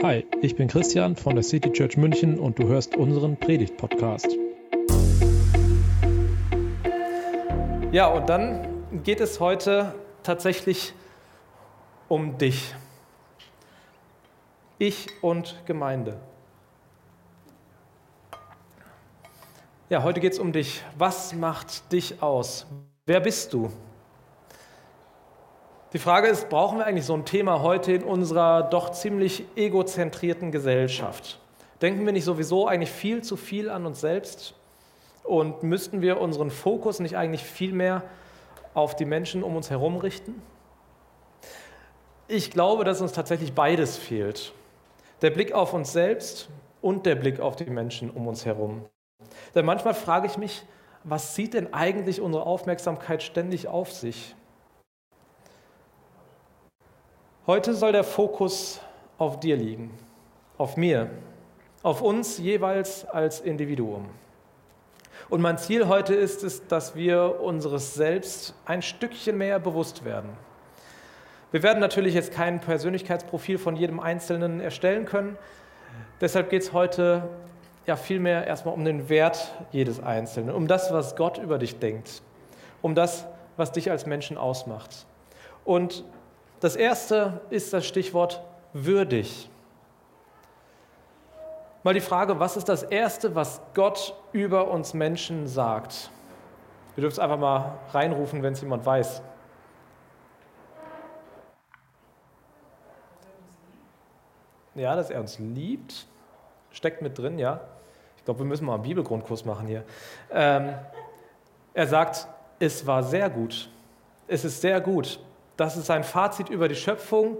Hi, ich bin Christian von der City Church München und du hörst unseren Predigt-Podcast. Ja, und dann geht es heute tatsächlich um dich. Ich und Gemeinde. Ja, heute geht es um dich. Was macht dich aus? Wer bist du? Die Frage ist, brauchen wir eigentlich so ein Thema heute in unserer doch ziemlich egozentrierten Gesellschaft? Denken wir nicht sowieso eigentlich viel zu viel an uns selbst? Und müssten wir unseren Fokus nicht eigentlich viel mehr auf die Menschen um uns herum richten? Ich glaube, dass uns tatsächlich beides fehlt. Der Blick auf uns selbst und der Blick auf die Menschen um uns herum. Denn manchmal frage ich mich, was zieht denn eigentlich unsere Aufmerksamkeit ständig auf sich? Heute soll der Fokus auf dir liegen, auf mir, auf uns jeweils als Individuum. Und mein Ziel heute ist es, dass wir unseres Selbst ein Stückchen mehr bewusst werden. Wir werden natürlich jetzt kein Persönlichkeitsprofil von jedem Einzelnen erstellen können. Deshalb geht es heute ja vielmehr erstmal um den Wert jedes Einzelnen, um das, was Gott über dich denkt, um das, was dich als Menschen ausmacht. Und das erste ist das Stichwort würdig. Mal die Frage, was ist das Erste, was Gott über uns Menschen sagt? Ihr dürft es einfach mal reinrufen, wenn es jemand weiß. Ja, dass er uns liebt. Steckt mit drin, ja. Ich glaube, wir müssen mal einen Bibelgrundkurs machen hier. Ähm, er sagt, es war sehr gut. Es ist sehr gut. Das ist sein Fazit über die Schöpfung,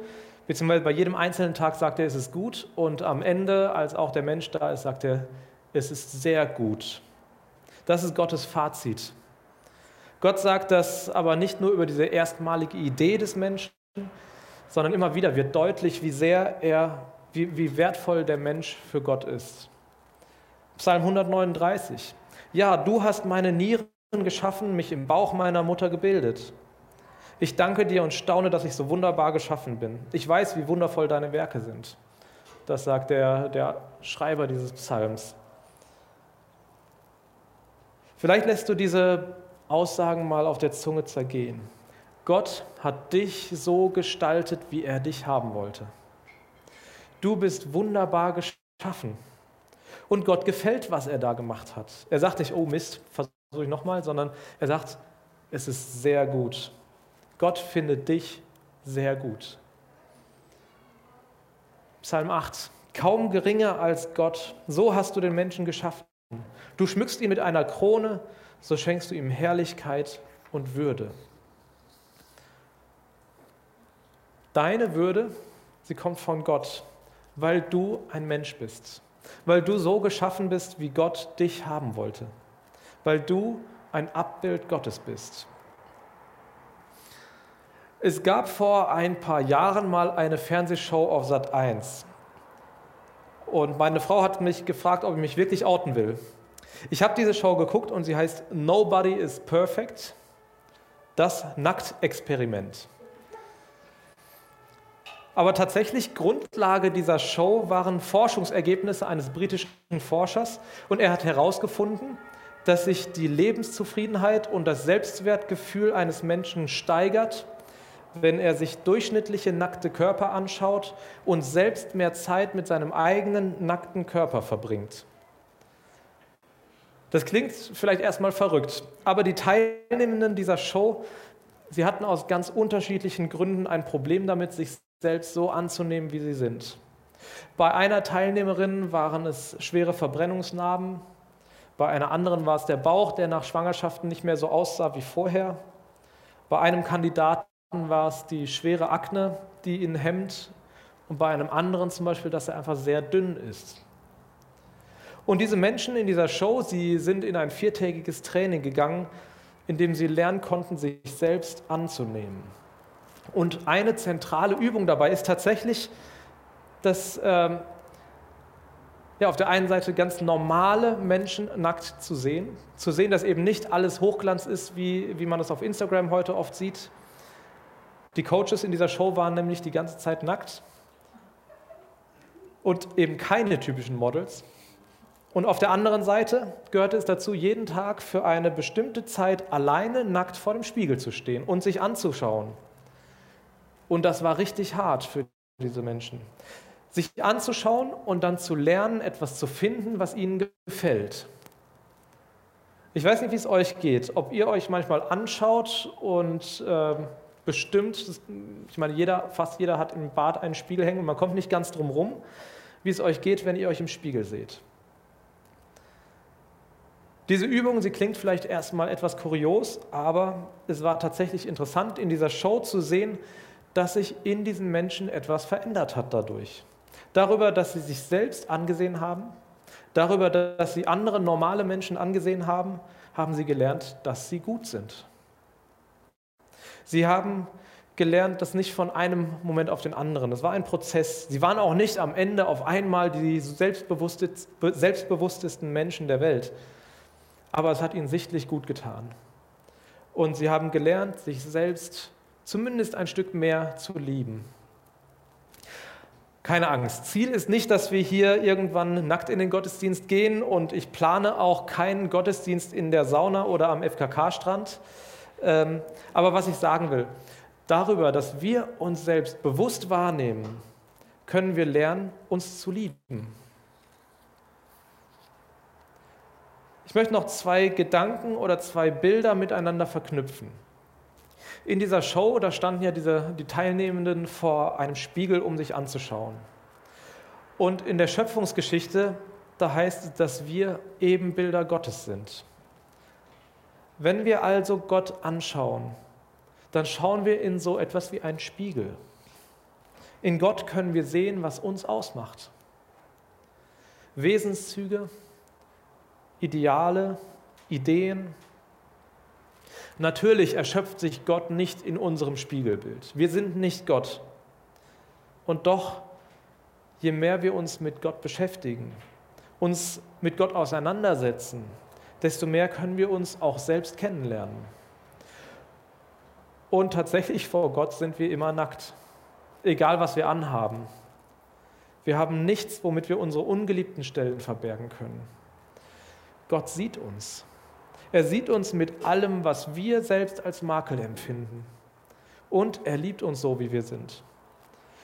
beziehungsweise bei jedem einzelnen Tag sagt er, es ist gut und am Ende, als auch der Mensch da ist, sagt er, es ist sehr gut. Das ist Gottes Fazit. Gott sagt das aber nicht nur über diese erstmalige Idee des Menschen, sondern immer wieder wird deutlich, wie sehr er, wie, wie wertvoll der Mensch für Gott ist. Psalm 139. Ja, du hast meine Nieren geschaffen, mich im Bauch meiner Mutter gebildet. Ich danke dir und staune, dass ich so wunderbar geschaffen bin. Ich weiß, wie wundervoll deine Werke sind. Das sagt der, der Schreiber dieses Psalms. Vielleicht lässt du diese Aussagen mal auf der Zunge zergehen. Gott hat dich so gestaltet, wie er dich haben wollte. Du bist wunderbar geschaffen. Und Gott gefällt, was er da gemacht hat. Er sagt nicht, oh Mist, versuche ich nochmal, sondern er sagt, es ist sehr gut. Gott findet dich sehr gut. Psalm 8. Kaum geringer als Gott, so hast du den Menschen geschaffen. Du schmückst ihn mit einer Krone, so schenkst du ihm Herrlichkeit und Würde. Deine Würde, sie kommt von Gott, weil du ein Mensch bist, weil du so geschaffen bist, wie Gott dich haben wollte, weil du ein Abbild Gottes bist. Es gab vor ein paar Jahren mal eine Fernsehshow auf Sat 1. Und meine Frau hat mich gefragt, ob ich mich wirklich outen will. Ich habe diese Show geguckt und sie heißt Nobody is Perfect, das Nacktexperiment. Aber tatsächlich Grundlage dieser Show waren Forschungsergebnisse eines britischen Forschers und er hat herausgefunden, dass sich die Lebenszufriedenheit und das Selbstwertgefühl eines Menschen steigert, wenn er sich durchschnittliche nackte Körper anschaut und selbst mehr Zeit mit seinem eigenen nackten Körper verbringt. Das klingt vielleicht erstmal verrückt, aber die Teilnehmenden dieser Show, sie hatten aus ganz unterschiedlichen Gründen ein Problem damit, sich selbst so anzunehmen, wie sie sind. Bei einer Teilnehmerin waren es schwere Verbrennungsnarben, bei einer anderen war es der Bauch, der nach Schwangerschaften nicht mehr so aussah wie vorher. Bei einem Kandidaten war es die schwere Akne, die ihn hemmt und bei einem anderen zum Beispiel, dass er einfach sehr dünn ist. Und diese Menschen in dieser Show, sie sind in ein viertägiges Training gegangen, in dem sie lernen konnten, sich selbst anzunehmen. Und eine zentrale Übung dabei ist tatsächlich, dass ähm, ja, auf der einen Seite ganz normale Menschen nackt zu sehen, zu sehen, dass eben nicht alles Hochglanz ist, wie, wie man das auf Instagram heute oft sieht, die Coaches in dieser Show waren nämlich die ganze Zeit nackt. und eben keine typischen Models. Und auf der anderen Seite gehörte es dazu, jeden Tag für eine bestimmte Zeit alleine nackt vor dem Spiegel zu stehen und sich anzuschauen. Und das war richtig hart für diese Menschen. Sich anzuschauen und dann zu lernen, etwas zu finden, was ihnen gefällt. Ich weiß nicht, wie es euch geht, ob ihr euch manchmal anschaut und äh, bestimmt, ich meine, jeder, fast jeder hat im Bad einen Spiegel hängen und man kommt nicht ganz drum rum, wie es euch geht, wenn ihr euch im Spiegel seht. Diese Übung, sie klingt vielleicht erstmal etwas kurios, aber es war tatsächlich interessant, in dieser Show zu sehen, dass sich in diesen Menschen etwas verändert hat dadurch. Darüber, dass sie sich selbst angesehen haben, darüber, dass sie andere normale Menschen angesehen haben, haben sie gelernt, dass sie gut sind. Sie haben gelernt, das nicht von einem Moment auf den anderen. Das war ein Prozess. Sie waren auch nicht am Ende auf einmal die selbstbewusstesten Menschen der Welt aber es hat ihnen sichtlich gut getan. Und sie haben gelernt, sich selbst zumindest ein Stück mehr zu lieben. Keine Angst. Ziel ist nicht, dass wir hier irgendwann nackt in den Gottesdienst gehen und ich plane auch keinen Gottesdienst in der Sauna oder am FKK-Strand. Ähm, aber was ich sagen will, darüber, dass wir uns selbst bewusst wahrnehmen, können wir lernen, uns zu lieben. Ich möchte noch zwei Gedanken oder zwei Bilder miteinander verknüpfen. In dieser Show, da standen ja diese, die Teilnehmenden vor einem Spiegel, um sich anzuschauen. Und in der Schöpfungsgeschichte, da heißt es, dass wir Ebenbilder Gottes sind. Wenn wir also Gott anschauen, dann schauen wir in so etwas wie einen Spiegel. In Gott können wir sehen, was uns ausmacht. Wesenszüge, Ideale, Ideen. Natürlich erschöpft sich Gott nicht in unserem Spiegelbild. Wir sind nicht Gott. Und doch, je mehr wir uns mit Gott beschäftigen, uns mit Gott auseinandersetzen, desto mehr können wir uns auch selbst kennenlernen. Und tatsächlich vor Gott sind wir immer nackt, egal was wir anhaben. Wir haben nichts, womit wir unsere ungeliebten Stellen verbergen können. Gott sieht uns. Er sieht uns mit allem, was wir selbst als Makel empfinden. Und er liebt uns so, wie wir sind.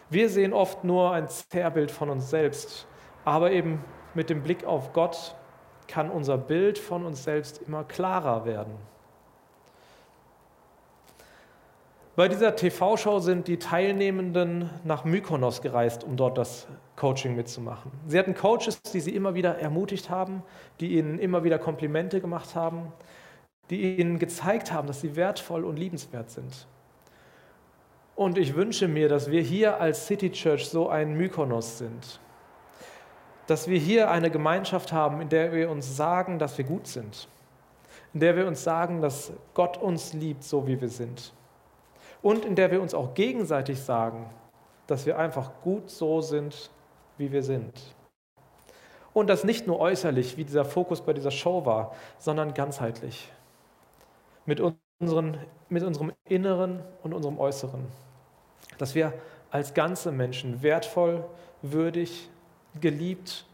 Wir sehen oft nur ein Zerrbild von uns selbst, aber eben mit dem Blick auf Gott kann unser Bild von uns selbst immer klarer werden. Bei dieser TV-Show sind die Teilnehmenden nach Mykonos gereist, um dort das Coaching mitzumachen. Sie hatten Coaches, die sie immer wieder ermutigt haben, die ihnen immer wieder Komplimente gemacht haben, die ihnen gezeigt haben, dass sie wertvoll und liebenswert sind. Und ich wünsche mir, dass wir hier als City Church so ein Mykonos sind. Dass wir hier eine Gemeinschaft haben, in der wir uns sagen, dass wir gut sind. In der wir uns sagen, dass Gott uns liebt, so wie wir sind und in der wir uns auch gegenseitig sagen, dass wir einfach gut so sind, wie wir sind. Und das nicht nur äußerlich, wie dieser Fokus bei dieser Show war, sondern ganzheitlich. Mit, unseren, mit unserem Inneren und unserem Äußeren. Dass wir als ganze Menschen wertvoll, würdig, geliebt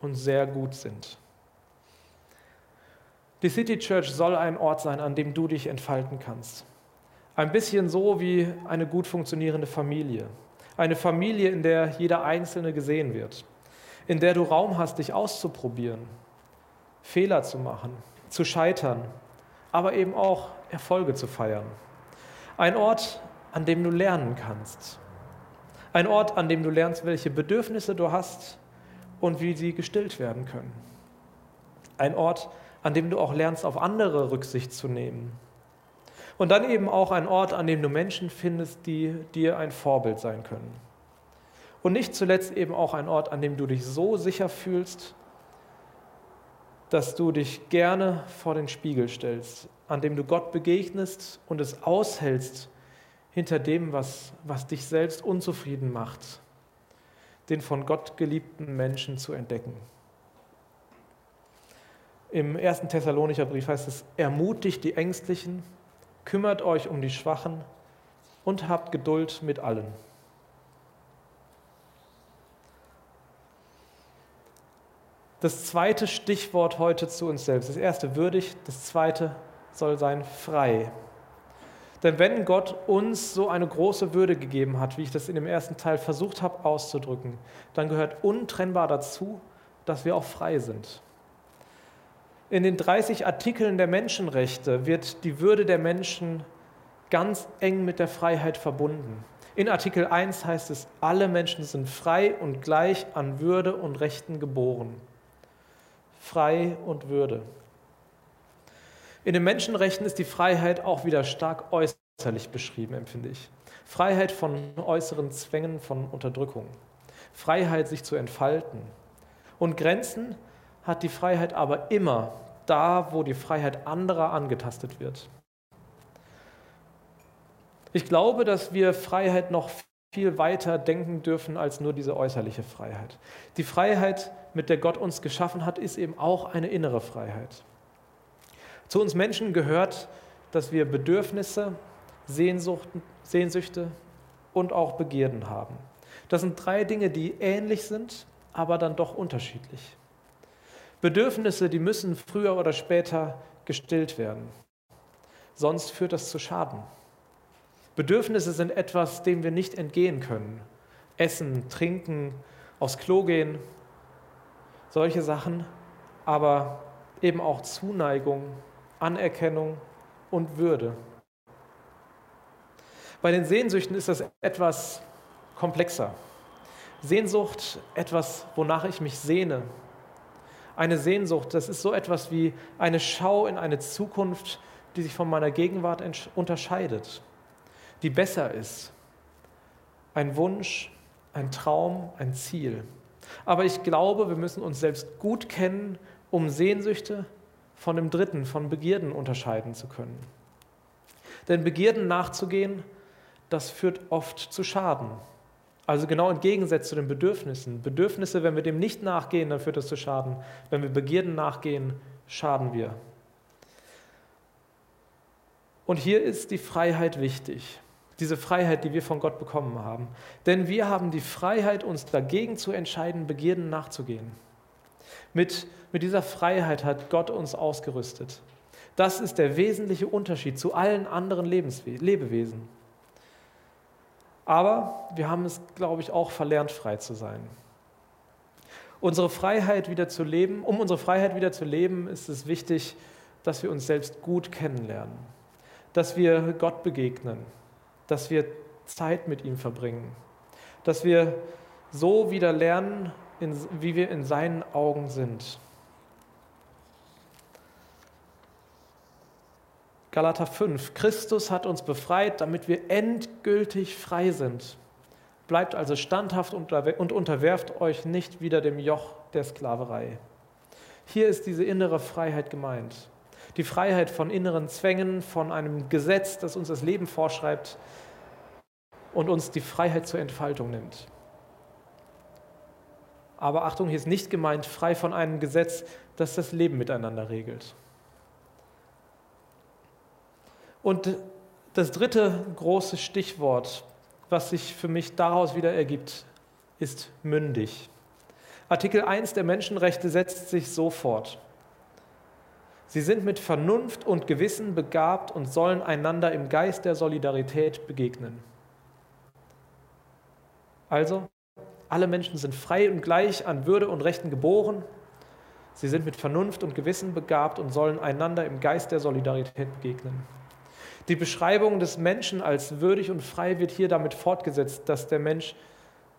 und sehr gut sind. Die City Church soll ein Ort sein, an dem du dich entfalten kannst. Ein bisschen so wie eine gut funktionierende Familie. Eine Familie, in der jeder Einzelne gesehen wird. In der du Raum hast, dich auszuprobieren, Fehler zu machen, zu scheitern, aber eben auch Erfolge zu feiern. Ein Ort, an dem du lernen kannst. Ein Ort, an dem du lernst, welche Bedürfnisse du hast und wie sie gestillt werden können. Ein Ort, an dem du auch lernst, auf andere Rücksicht zu nehmen und dann eben auch ein Ort, an dem du Menschen findest, die dir ein Vorbild sein können. Und nicht zuletzt eben auch ein Ort, an dem du dich so sicher fühlst, dass du dich gerne vor den Spiegel stellst, an dem du Gott begegnest und es aushältst hinter dem, was, was dich selbst unzufrieden macht, den von Gott geliebten Menschen zu entdecken. Im ersten Thessalonicher Brief heißt es, ermutigt die Ängstlichen, kümmert euch um die Schwachen und habt Geduld mit allen. Das zweite Stichwort heute zu uns selbst. Das erste würdig, das zweite soll sein frei. Denn wenn Gott uns so eine große Würde gegeben hat, wie ich das in dem ersten Teil versucht habe auszudrücken, dann gehört untrennbar dazu, dass wir auch frei sind. In den 30 Artikeln der Menschenrechte wird die Würde der Menschen ganz eng mit der Freiheit verbunden. In Artikel 1 heißt es, alle Menschen sind frei und gleich an Würde und Rechten geboren. Frei und Würde. In den Menschenrechten ist die Freiheit auch wieder stark äußerlich beschrieben, empfinde ich. Freiheit von äußeren Zwängen, von Unterdrückung. Freiheit, sich zu entfalten. Und Grenzen hat die Freiheit aber immer da, wo die Freiheit anderer angetastet wird. Ich glaube, dass wir Freiheit noch viel weiter denken dürfen als nur diese äußerliche Freiheit. Die Freiheit, mit der Gott uns geschaffen hat, ist eben auch eine innere Freiheit. Zu uns Menschen gehört, dass wir Bedürfnisse, Sehnsüchte und auch Begierden haben. Das sind drei Dinge, die ähnlich sind, aber dann doch unterschiedlich. Bedürfnisse, die müssen früher oder später gestillt werden. Sonst führt das zu Schaden. Bedürfnisse sind etwas, dem wir nicht entgehen können. Essen, trinken, aufs Klo gehen, solche Sachen, aber eben auch Zuneigung, Anerkennung und Würde. Bei den Sehnsüchten ist das etwas komplexer. Sehnsucht, etwas, wonach ich mich sehne. Eine Sehnsucht, das ist so etwas wie eine Schau in eine Zukunft, die sich von meiner Gegenwart unterscheidet, die besser ist. Ein Wunsch, ein Traum, ein Ziel. Aber ich glaube, wir müssen uns selbst gut kennen, um Sehnsüchte von dem dritten, von Begierden unterscheiden zu können. Denn Begierden nachzugehen, das führt oft zu Schaden. Also genau im Gegensatz zu den Bedürfnissen. Bedürfnisse, wenn wir dem nicht nachgehen, dann führt das zu Schaden. Wenn wir Begierden nachgehen, schaden wir. Und hier ist die Freiheit wichtig. Diese Freiheit, die wir von Gott bekommen haben. Denn wir haben die Freiheit, uns dagegen zu entscheiden, Begierden nachzugehen. Mit, mit dieser Freiheit hat Gott uns ausgerüstet. Das ist der wesentliche Unterschied zu allen anderen Lebenswe Lebewesen. Aber wir haben es, glaube ich, auch verlernt, frei zu sein. Unsere Freiheit wieder zu leben, um unsere Freiheit wieder zu leben, ist es wichtig, dass wir uns selbst gut kennenlernen, dass wir Gott begegnen, dass wir Zeit mit ihm verbringen, dass wir so wieder lernen, in, wie wir in seinen Augen sind. Galater 5. Christus hat uns befreit, damit wir endgültig frei sind. Bleibt also standhaft und unterwerft euch nicht wieder dem Joch der Sklaverei. Hier ist diese innere Freiheit gemeint. Die Freiheit von inneren Zwängen, von einem Gesetz, das uns das Leben vorschreibt und uns die Freiheit zur Entfaltung nimmt. Aber Achtung, hier ist nicht gemeint frei von einem Gesetz, das das Leben miteinander regelt. Und das dritte große Stichwort, was sich für mich daraus wieder ergibt, ist mündig. Artikel 1 der Menschenrechte setzt sich so fort. Sie sind mit Vernunft und Gewissen begabt und sollen einander im Geist der Solidarität begegnen. Also, alle Menschen sind frei und gleich an Würde und Rechten geboren. Sie sind mit Vernunft und Gewissen begabt und sollen einander im Geist der Solidarität begegnen. Die Beschreibung des Menschen als würdig und frei wird hier damit fortgesetzt, dass der Mensch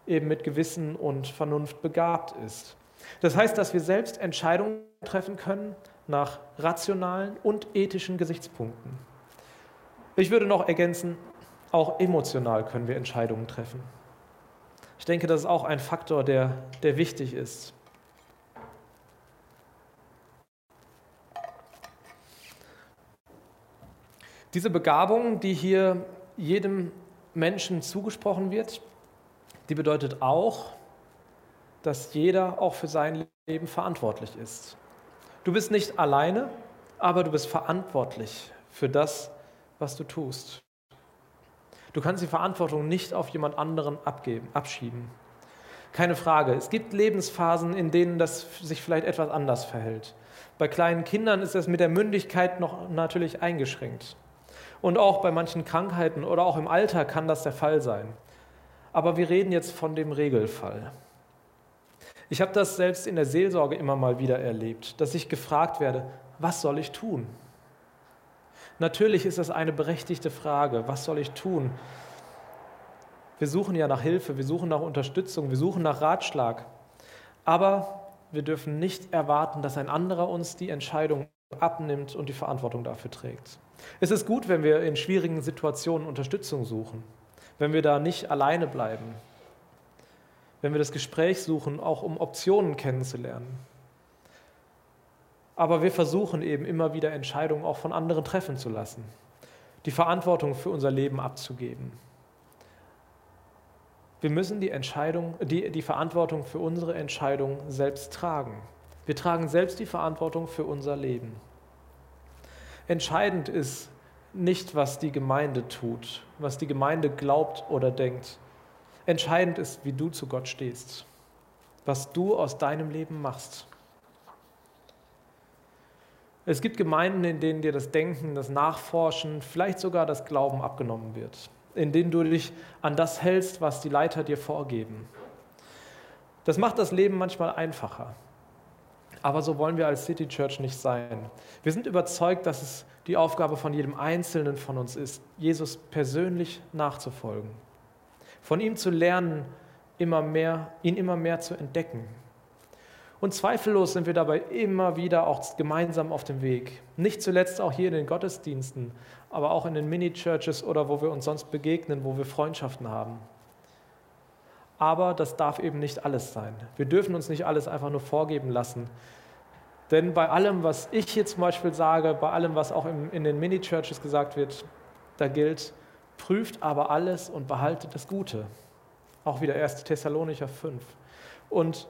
eben mit Gewissen und Vernunft begabt ist. Das heißt, dass wir selbst Entscheidungen treffen können nach rationalen und ethischen Gesichtspunkten. Ich würde noch ergänzen, auch emotional können wir Entscheidungen treffen. Ich denke, das ist auch ein Faktor, der, der wichtig ist. Diese Begabung, die hier jedem Menschen zugesprochen wird, die bedeutet auch, dass jeder auch für sein Leben verantwortlich ist. Du bist nicht alleine, aber du bist verantwortlich für das, was du tust. Du kannst die Verantwortung nicht auf jemand anderen abgeben, abschieben. Keine Frage. Es gibt Lebensphasen, in denen das sich vielleicht etwas anders verhält. Bei kleinen Kindern ist das mit der Mündigkeit noch natürlich eingeschränkt. Und auch bei manchen Krankheiten oder auch im Alter kann das der Fall sein. Aber wir reden jetzt von dem Regelfall. Ich habe das selbst in der Seelsorge immer mal wieder erlebt, dass ich gefragt werde, was soll ich tun? Natürlich ist das eine berechtigte Frage, was soll ich tun? Wir suchen ja nach Hilfe, wir suchen nach Unterstützung, wir suchen nach Ratschlag. Aber wir dürfen nicht erwarten, dass ein anderer uns die Entscheidung abnimmt und die Verantwortung dafür trägt. Es ist gut, wenn wir in schwierigen Situationen Unterstützung suchen, wenn wir da nicht alleine bleiben, wenn wir das Gespräch suchen, auch um Optionen kennenzulernen. Aber wir versuchen eben immer wieder Entscheidungen auch von anderen treffen zu lassen, die Verantwortung für unser Leben abzugeben. Wir müssen die, Entscheidung, die, die Verantwortung für unsere Entscheidung selbst tragen. Wir tragen selbst die Verantwortung für unser Leben. Entscheidend ist nicht, was die Gemeinde tut, was die Gemeinde glaubt oder denkt. Entscheidend ist, wie du zu Gott stehst, was du aus deinem Leben machst. Es gibt Gemeinden, in denen dir das Denken, das Nachforschen, vielleicht sogar das Glauben abgenommen wird in denen du dich an das hältst, was die Leiter dir vorgeben. Das macht das Leben manchmal einfacher. Aber so wollen wir als City Church nicht sein. Wir sind überzeugt, dass es die Aufgabe von jedem Einzelnen von uns ist, Jesus persönlich nachzufolgen. Von ihm zu lernen, immer mehr, ihn immer mehr zu entdecken. Und zweifellos sind wir dabei immer wieder auch gemeinsam auf dem Weg. Nicht zuletzt auch hier in den Gottesdiensten, aber auch in den Mini-Churches oder wo wir uns sonst begegnen, wo wir Freundschaften haben. Aber das darf eben nicht alles sein. Wir dürfen uns nicht alles einfach nur vorgeben lassen. Denn bei allem, was ich jetzt zum Beispiel sage, bei allem, was auch in den Mini-Churches gesagt wird, da gilt, prüft aber alles und behaltet das Gute. Auch wieder 1. Thessalonicher 5. Und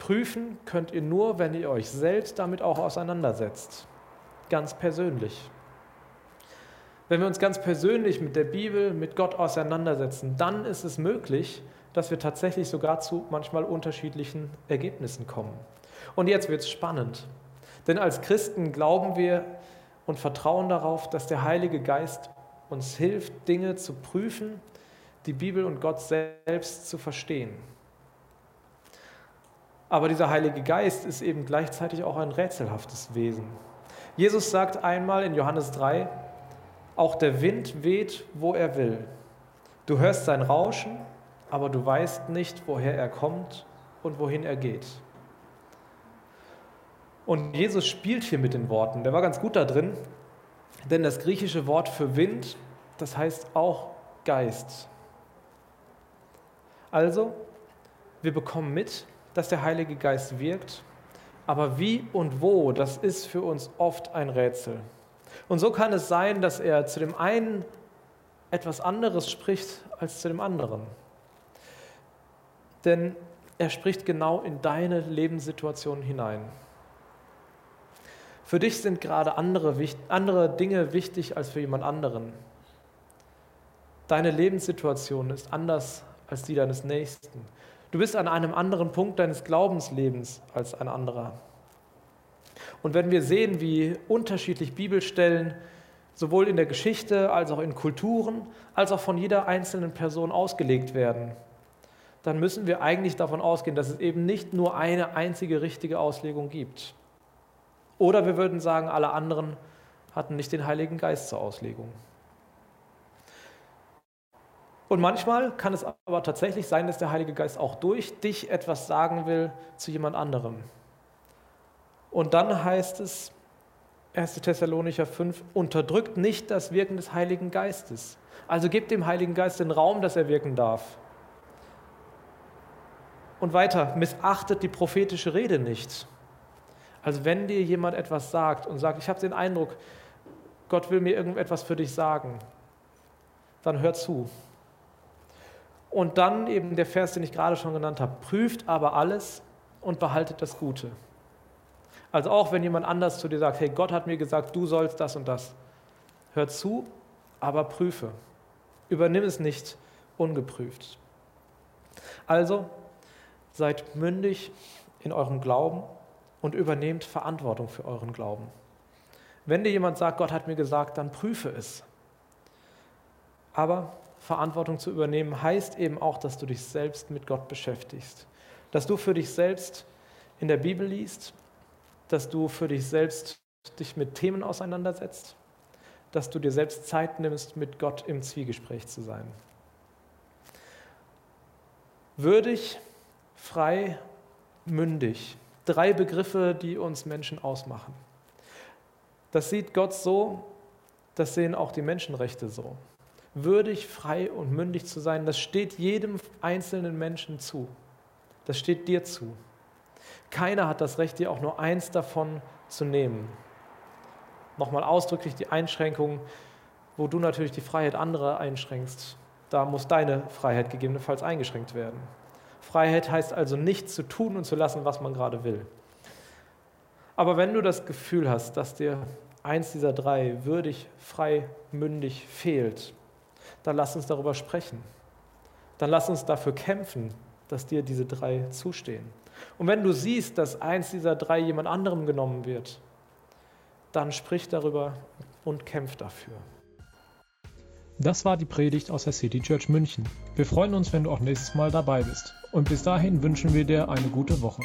prüfen könnt ihr nur, wenn ihr euch selbst damit auch auseinandersetzt. Ganz persönlich. Wenn wir uns ganz persönlich mit der Bibel, mit Gott auseinandersetzen, dann ist es möglich, dass wir tatsächlich sogar zu manchmal unterschiedlichen Ergebnissen kommen. Und jetzt wird es spannend. Denn als Christen glauben wir und vertrauen darauf, dass der Heilige Geist uns hilft, Dinge zu prüfen, die Bibel und Gott selbst zu verstehen. Aber dieser Heilige Geist ist eben gleichzeitig auch ein rätselhaftes Wesen. Jesus sagt einmal in Johannes 3, auch der Wind weht, wo er will. Du hörst sein Rauschen, aber du weißt nicht, woher er kommt und wohin er geht. Und Jesus spielt hier mit den Worten. Der war ganz gut da drin, denn das griechische Wort für Wind, das heißt auch Geist. Also, wir bekommen mit, dass der Heilige Geist wirkt, aber wie und wo, das ist für uns oft ein Rätsel. Und so kann es sein, dass er zu dem einen etwas anderes spricht als zu dem anderen. Denn er spricht genau in deine Lebenssituation hinein. Für dich sind gerade andere, andere Dinge wichtig als für jemand anderen. Deine Lebenssituation ist anders als die deines Nächsten. Du bist an einem anderen Punkt deines Glaubenslebens als ein anderer. Und wenn wir sehen, wie unterschiedlich Bibelstellen sowohl in der Geschichte als auch in Kulturen, als auch von jeder einzelnen Person ausgelegt werden, dann müssen wir eigentlich davon ausgehen, dass es eben nicht nur eine einzige richtige Auslegung gibt. Oder wir würden sagen, alle anderen hatten nicht den Heiligen Geist zur Auslegung. Und manchmal kann es aber tatsächlich sein, dass der Heilige Geist auch durch dich etwas sagen will zu jemand anderem. Und dann heißt es, 1. Thessalonicher 5, unterdrückt nicht das Wirken des Heiligen Geistes. Also gebt dem Heiligen Geist den Raum, dass er wirken darf. Und weiter, missachtet die prophetische Rede nicht. Also wenn dir jemand etwas sagt und sagt, ich habe den Eindruck, Gott will mir irgendetwas für dich sagen, dann hör zu. Und dann eben der Vers, den ich gerade schon genannt habe, prüft aber alles und behaltet das Gute. Also auch wenn jemand anders zu dir sagt, hey, Gott hat mir gesagt, du sollst das und das. Hör zu, aber prüfe. Übernimm es nicht ungeprüft. Also, Seid mündig in eurem Glauben und übernehmt Verantwortung für euren Glauben. Wenn dir jemand sagt, Gott hat mir gesagt, dann prüfe es. Aber Verantwortung zu übernehmen heißt eben auch, dass du dich selbst mit Gott beschäftigst. Dass du für dich selbst in der Bibel liest, dass du für dich selbst dich mit Themen auseinandersetzt, dass du dir selbst Zeit nimmst, mit Gott im Zwiegespräch zu sein. Würdig, frei, mündig. Drei Begriffe, die uns Menschen ausmachen. Das sieht Gott so, das sehen auch die Menschenrechte so. Würdig, frei und mündig zu sein, das steht jedem einzelnen Menschen zu. Das steht dir zu. Keiner hat das Recht, dir auch nur eins davon zu nehmen. Nochmal ausdrücklich die Einschränkung, wo du natürlich die Freiheit anderer einschränkst. Da muss deine Freiheit gegebenenfalls eingeschränkt werden. Freiheit heißt also nicht zu tun und zu lassen, was man gerade will. Aber wenn du das Gefühl hast, dass dir eins dieser drei würdig, frei, mündig fehlt, dann lass uns darüber sprechen. Dann lass uns dafür kämpfen, dass dir diese drei zustehen. Und wenn du siehst, dass eins dieser drei jemand anderem genommen wird, dann sprich darüber und kämpf dafür. Das war die Predigt aus der City Church München. Wir freuen uns, wenn du auch nächstes Mal dabei bist. Und bis dahin wünschen wir dir eine gute Woche.